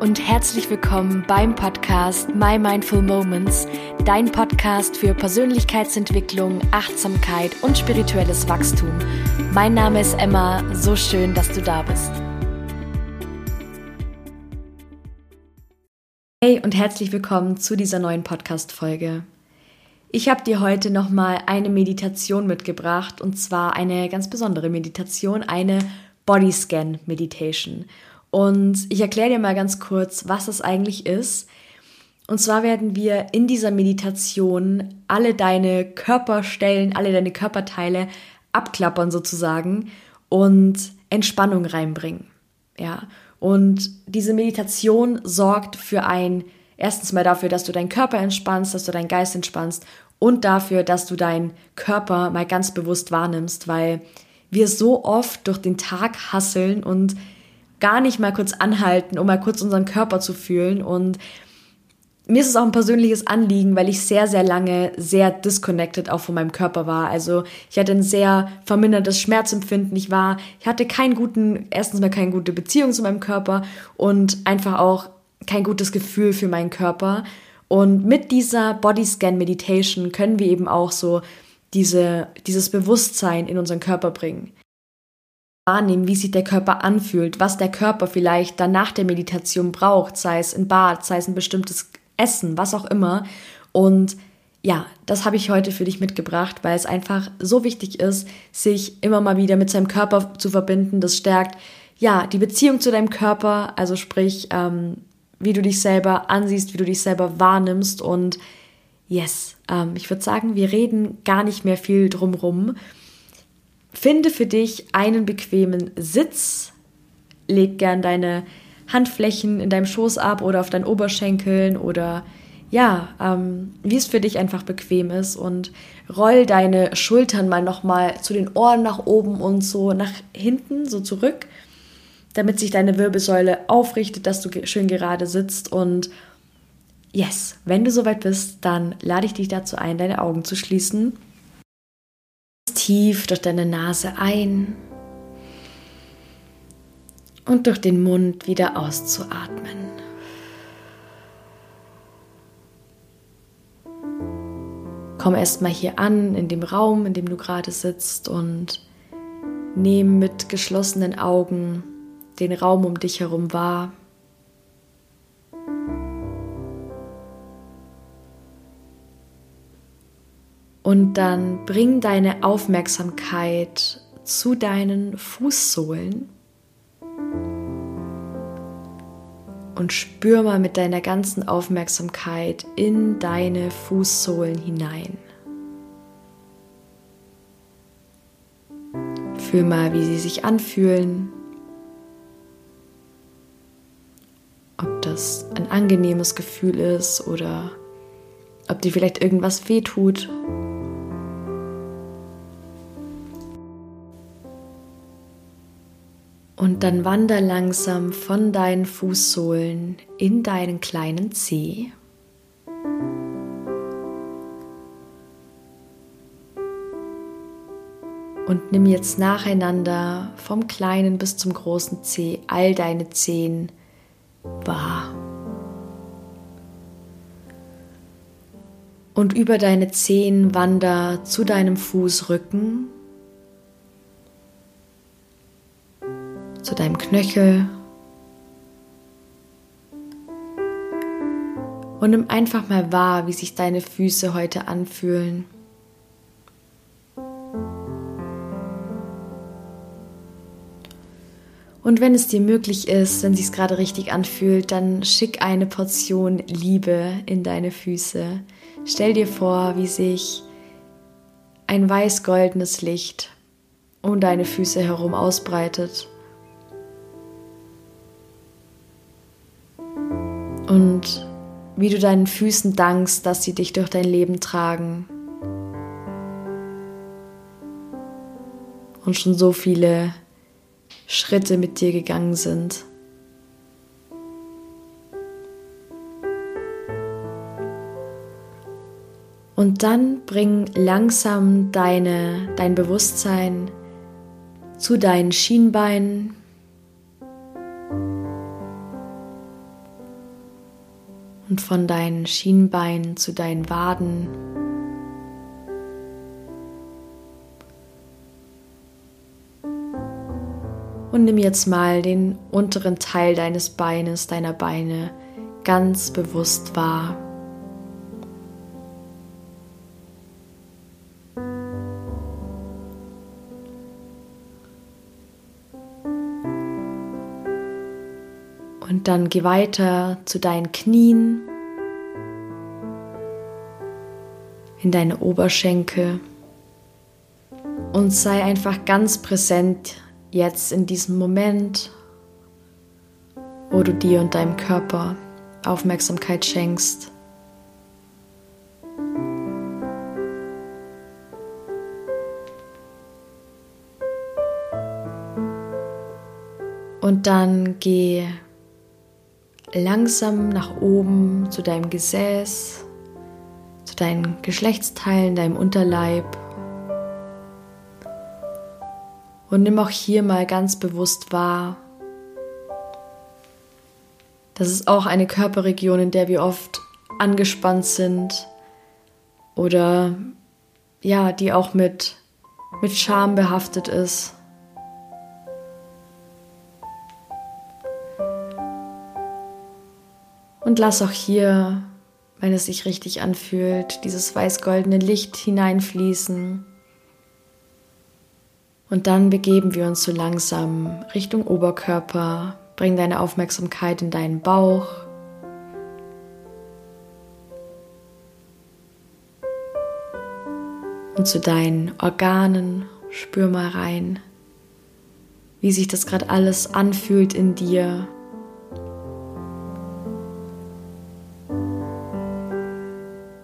und herzlich willkommen beim Podcast My Mindful Moments, dein Podcast für Persönlichkeitsentwicklung, Achtsamkeit und spirituelles Wachstum. Mein Name ist Emma, so schön, dass du da bist. Hey und herzlich willkommen zu dieser neuen Podcast-Folge. Ich habe dir heute nochmal eine Meditation mitgebracht und zwar eine ganz besondere Meditation, eine Bodyscan Meditation. Und ich erkläre dir mal ganz kurz, was das eigentlich ist. Und zwar werden wir in dieser Meditation alle deine Körperstellen, alle deine Körperteile abklappern sozusagen und Entspannung reinbringen. Ja. Und diese Meditation sorgt für ein, erstens mal dafür, dass du deinen Körper entspannst, dass du deinen Geist entspannst und dafür, dass du deinen Körper mal ganz bewusst wahrnimmst, weil wir so oft durch den Tag hasseln und gar nicht mal kurz anhalten, um mal kurz unseren Körper zu fühlen. Und mir ist es auch ein persönliches Anliegen, weil ich sehr, sehr lange sehr disconnected auch von meinem Körper war. Also ich hatte ein sehr vermindertes Schmerzempfinden. Ich war, ich hatte keinen guten, erstens mal keine gute Beziehung zu meinem Körper und einfach auch kein gutes Gefühl für meinen Körper. Und mit dieser Bodyscan Meditation können wir eben auch so diese, dieses Bewusstsein in unseren Körper bringen wahrnehmen, wie sich der Körper anfühlt, was der Körper vielleicht dann nach der Meditation braucht, sei es ein Bad, sei es ein bestimmtes Essen, was auch immer. Und ja, das habe ich heute für dich mitgebracht, weil es einfach so wichtig ist, sich immer mal wieder mit seinem Körper zu verbinden. Das stärkt ja die Beziehung zu deinem Körper, also sprich, ähm, wie du dich selber ansiehst, wie du dich selber wahrnimmst. Und yes, ähm, ich würde sagen, wir reden gar nicht mehr viel drumrum. Finde für dich einen bequemen Sitz. Leg gern deine Handflächen in deinem Schoß ab oder auf deinen Oberschenkeln oder ja, ähm, wie es für dich einfach bequem ist. Und roll deine Schultern mal nochmal zu den Ohren nach oben und so nach hinten, so zurück, damit sich deine Wirbelsäule aufrichtet, dass du schön gerade sitzt. Und yes, wenn du soweit bist, dann lade ich dich dazu ein, deine Augen zu schließen tief durch deine Nase ein und durch den Mund wieder auszuatmen. Komm erstmal hier an, in dem Raum, in dem du gerade sitzt und nimm mit geschlossenen Augen den Raum um dich herum wahr. Und dann bring deine Aufmerksamkeit zu deinen Fußsohlen und spür mal mit deiner ganzen Aufmerksamkeit in deine Fußsohlen hinein. Fühl mal, wie sie sich anfühlen. Ob das ein angenehmes Gefühl ist oder ob dir vielleicht irgendwas wehtut. Und dann wander langsam von deinen Fußsohlen in deinen kleinen Zeh. Und nimm jetzt nacheinander vom kleinen bis zum großen Zeh all deine Zehen wahr. Und über deine Zehen wander zu deinem Fußrücken zu deinem Knöchel. Und nimm einfach mal wahr, wie sich deine Füße heute anfühlen. Und wenn es dir möglich ist, wenn es sich gerade richtig anfühlt, dann schick eine Portion Liebe in deine Füße. Stell dir vor, wie sich ein weiß-goldenes Licht um deine Füße herum ausbreitet. Wie du deinen Füßen dankst, dass sie dich durch dein Leben tragen. Und schon so viele Schritte mit dir gegangen sind. Und dann bring langsam deine, dein Bewusstsein zu deinen Schienbeinen Von deinen Schienbeinen zu deinen Waden. Und nimm jetzt mal den unteren Teil deines Beines, deiner Beine ganz bewusst wahr. Und dann geh weiter zu deinen Knien, in deine Oberschenkel und sei einfach ganz präsent jetzt in diesem Moment, wo du dir und deinem Körper Aufmerksamkeit schenkst. Und dann geh langsam nach oben zu deinem Gesäß, zu deinen Geschlechtsteilen, deinem Unterleib. Und nimm auch hier mal ganz bewusst wahr, das ist auch eine Körperregion, in der wir oft angespannt sind oder ja, die auch mit, mit Scham behaftet ist. Und lass auch hier, wenn es sich richtig anfühlt, dieses weiß-goldene Licht hineinfließen. Und dann begeben wir uns so langsam Richtung Oberkörper. Bring deine Aufmerksamkeit in deinen Bauch. Und zu deinen Organen. Spür mal rein, wie sich das gerade alles anfühlt in dir.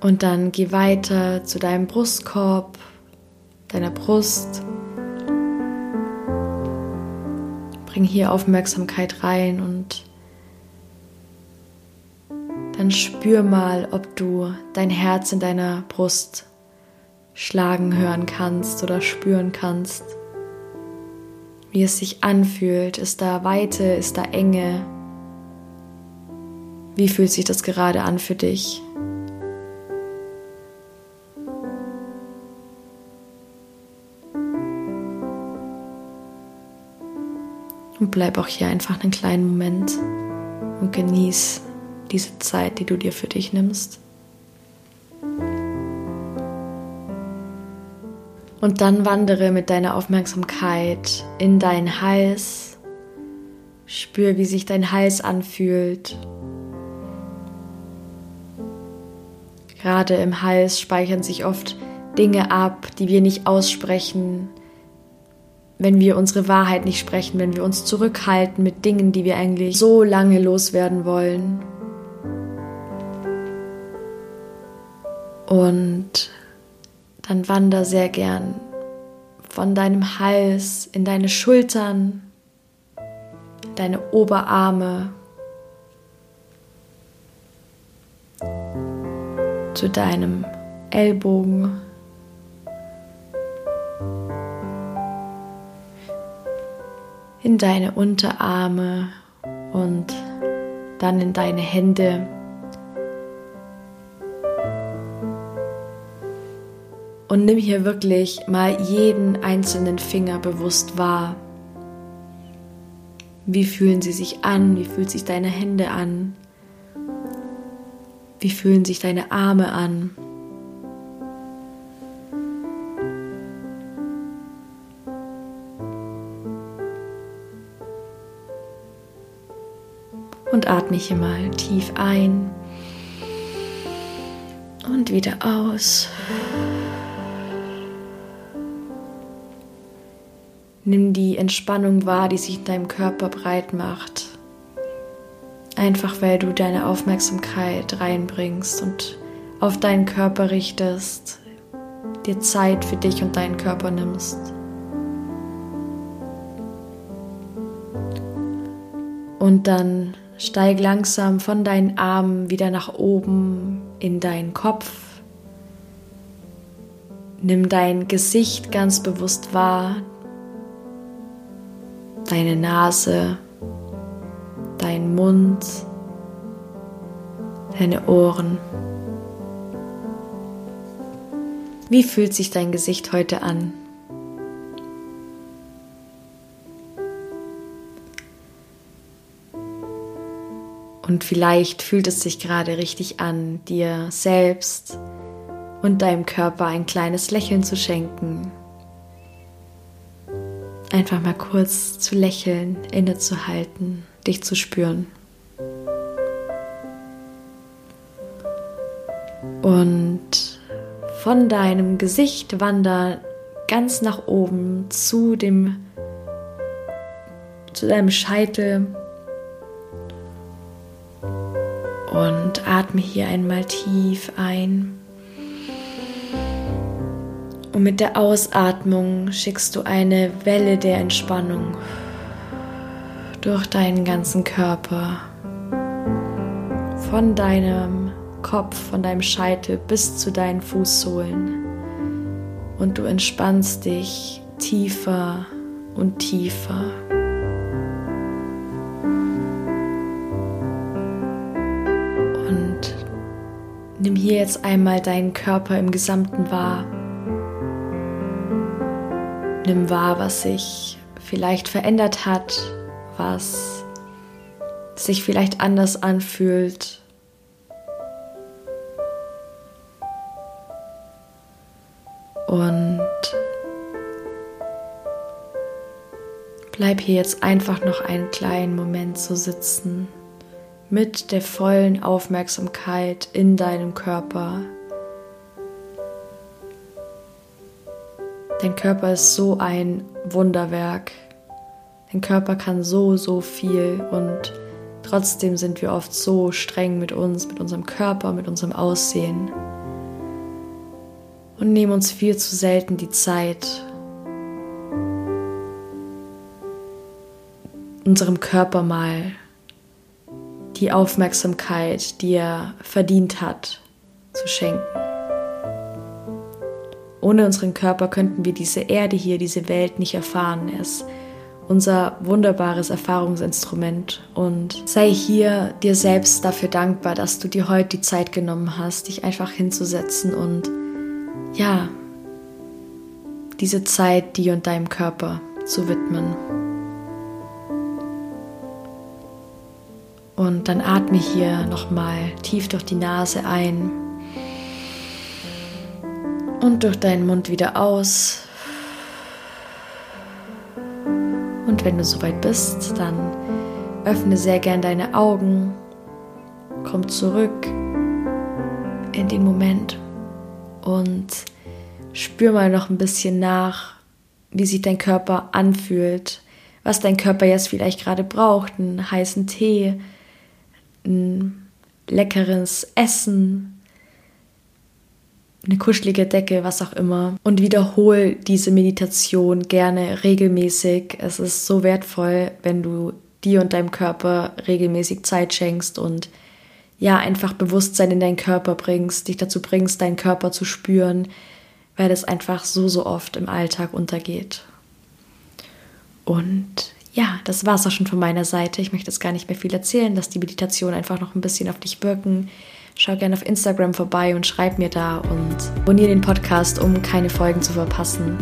Und dann geh weiter zu deinem Brustkorb, deiner Brust. Bring hier Aufmerksamkeit rein und dann spür mal, ob du dein Herz in deiner Brust schlagen hören kannst oder spüren kannst. Wie es sich anfühlt. Ist da Weite? Ist da Enge? Wie fühlt sich das gerade an für dich? Und bleib auch hier einfach einen kleinen Moment und genieß diese Zeit, die du dir für dich nimmst. Und dann wandere mit deiner Aufmerksamkeit in deinen Hals. Spür, wie sich dein Hals anfühlt. Gerade im Hals speichern sich oft Dinge ab, die wir nicht aussprechen, wenn wir unsere Wahrheit nicht sprechen, wenn wir uns zurückhalten mit Dingen, die wir eigentlich so lange loswerden wollen. Und dann wander sehr gern von deinem Hals in deine Schultern, deine Oberarme, zu deinem Ellbogen, in deine Unterarme und dann in deine Hände. Und nimm hier wirklich mal jeden einzelnen Finger bewusst wahr. Wie fühlen sie sich an? Wie fühlt sich deine Hände an? Wie fühlen sich deine Arme an? Atme hier mal tief ein und wieder aus. Nimm die Entspannung wahr, die sich in deinem Körper breit macht. Einfach weil du deine Aufmerksamkeit reinbringst und auf deinen Körper richtest, dir Zeit für dich und deinen Körper nimmst. Und dann Steig langsam von deinen Armen wieder nach oben in deinen Kopf. Nimm dein Gesicht ganz bewusst wahr, deine Nase, dein Mund, deine Ohren. Wie fühlt sich dein Gesicht heute an? Und vielleicht fühlt es sich gerade richtig an, dir selbst und deinem Körper ein kleines Lächeln zu schenken. Einfach mal kurz zu lächeln, innezuhalten, dich zu spüren. Und von deinem Gesicht wandern ganz nach oben zu dem zu deinem Scheitel und atme hier einmal tief ein. Und mit der Ausatmung schickst du eine Welle der Entspannung durch deinen ganzen Körper. Von deinem Kopf, von deinem Scheitel bis zu deinen Fußsohlen. Und du entspannst dich tiefer und tiefer. Nimm hier jetzt einmal deinen Körper im Gesamten wahr. Nimm wahr, was sich vielleicht verändert hat, was sich vielleicht anders anfühlt. Und bleib hier jetzt einfach noch einen kleinen Moment so sitzen mit der vollen Aufmerksamkeit in deinem Körper. Dein Körper ist so ein Wunderwerk. Dein Körper kann so, so viel und trotzdem sind wir oft so streng mit uns, mit unserem Körper, mit unserem Aussehen und nehmen uns viel zu selten die Zeit, unserem Körper mal die Aufmerksamkeit, die er verdient hat, zu schenken. Ohne unseren Körper könnten wir diese Erde hier, diese Welt nicht erfahren. Er ist unser wunderbares Erfahrungsinstrument und sei hier dir selbst dafür dankbar, dass du dir heute die Zeit genommen hast, dich einfach hinzusetzen und ja, diese Zeit dir und deinem Körper zu widmen. Und dann atme hier nochmal tief durch die Nase ein und durch deinen Mund wieder aus. Und wenn du soweit bist, dann öffne sehr gern deine Augen, komm zurück in den Moment und spür mal noch ein bisschen nach, wie sich dein Körper anfühlt, was dein Körper jetzt vielleicht gerade braucht, einen heißen Tee, leckeres Essen, eine kuschelige Decke, was auch immer. Und wiederhol diese Meditation gerne regelmäßig. Es ist so wertvoll, wenn du dir und deinem Körper regelmäßig Zeit schenkst und ja, einfach Bewusstsein in deinen Körper bringst, dich dazu bringst, deinen Körper zu spüren, weil es einfach so, so oft im Alltag untergeht. Und ja, das war es auch schon von meiner Seite. Ich möchte jetzt gar nicht mehr viel erzählen, dass die Meditation einfach noch ein bisschen auf dich wirken. Schau gerne auf Instagram vorbei und schreib mir da und abonniere den Podcast, um keine Folgen zu verpassen.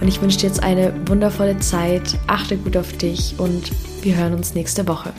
Und ich wünsche dir jetzt eine wundervolle Zeit, achte gut auf dich und wir hören uns nächste Woche.